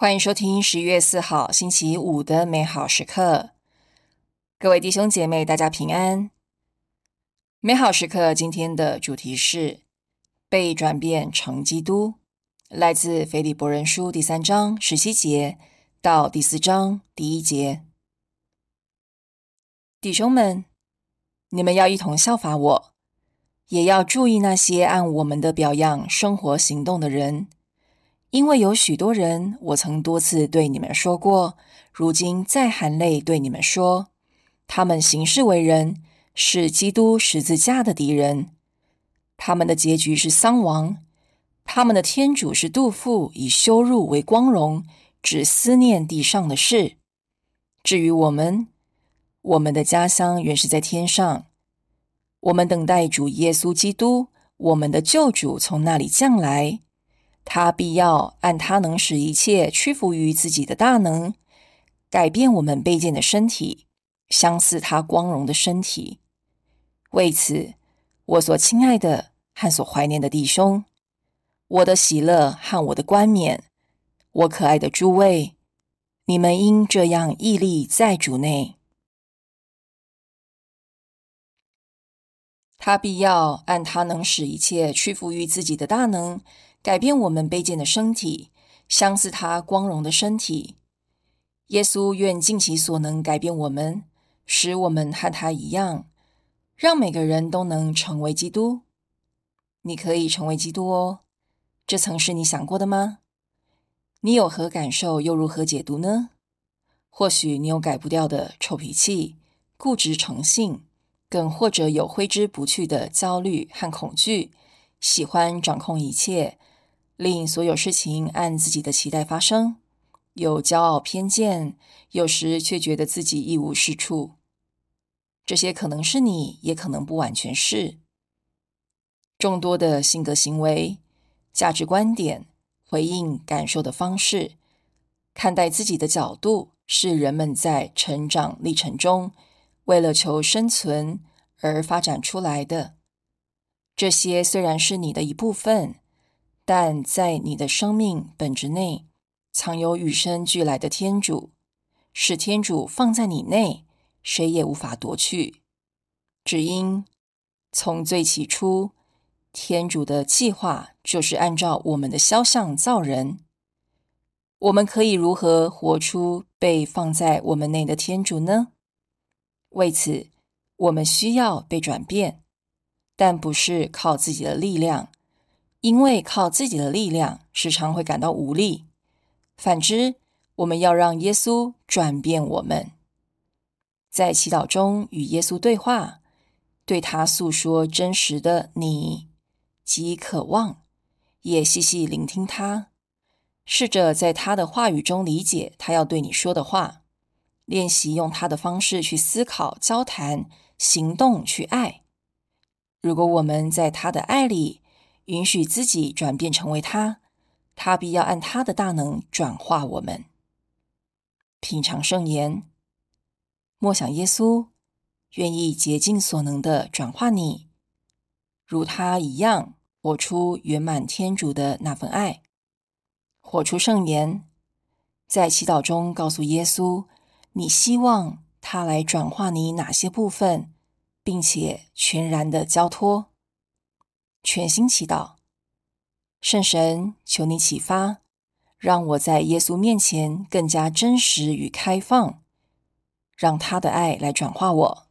欢迎收听十一月四号星期五的美好时刻，各位弟兄姐妹，大家平安。美好时刻今天的主题是被转变成基督，来自腓利伯人书第三章十七节到第四章第一节。弟兄们，你们要一同效法我，也要注意那些按我们的表样生活行动的人。因为有许多人，我曾多次对你们说过，如今再含泪对你们说，他们行事为人是基督十字架的敌人，他们的结局是丧亡，他们的天主是杜甫，以羞辱为光荣，只思念地上的事。至于我们，我们的家乡原是在天上，我们等待主耶稣基督，我们的救主从那里降来。他必要按他能使一切屈服于自己的大能，改变我们卑贱的身体，相似他光荣的身体。为此，我所亲爱的和所怀念的弟兄，我的喜乐和我的冠冕，我可爱的诸位，你们应这样屹立在主内。他必要按他能使一切屈服于自己的大能。改变我们卑贱的身体，相似他光荣的身体。耶稣愿尽其所能改变我们，使我们和他一样，让每个人都能成为基督。你可以成为基督哦，这曾是你想过的吗？你有何感受，又如何解读呢？或许你有改不掉的臭脾气、固执成性，更或者有挥之不去的焦虑和恐惧，喜欢掌控一切。令所有事情按自己的期待发生，有骄傲偏见，有时却觉得自己一无是处。这些可能是你，也可能不完全是。众多的性格行为、价值观点、回应感受的方式、看待自己的角度，是人们在成长历程中为了求生存而发展出来的。这些虽然是你的一部分。但在你的生命本质内，藏有与生俱来的天主，是天主放在你内，谁也无法夺去。只因从最起初，天主的计划就是按照我们的肖像造人。我们可以如何活出被放在我们内的天主呢？为此，我们需要被转变，但不是靠自己的力量。因为靠自己的力量，时常会感到无力。反之，我们要让耶稣转变我们，在祈祷中与耶稣对话，对他诉说真实的你及渴望，也细细聆听他，试着在他的话语中理解他要对你说的话，练习用他的方式去思考、交谈、行动、去爱。如果我们在他的爱里，允许自己转变成为他，他必要按他的大能转化我们。品尝圣言，默想耶稣愿意竭尽所能的转化你，如他一样活出圆满天主的那份爱，活出圣言。在祈祷中告诉耶稣，你希望他来转化你哪些部分，并且全然的交托。全心祈祷，圣神，求你启发，让我在耶稣面前更加真实与开放，让他的爱来转化我。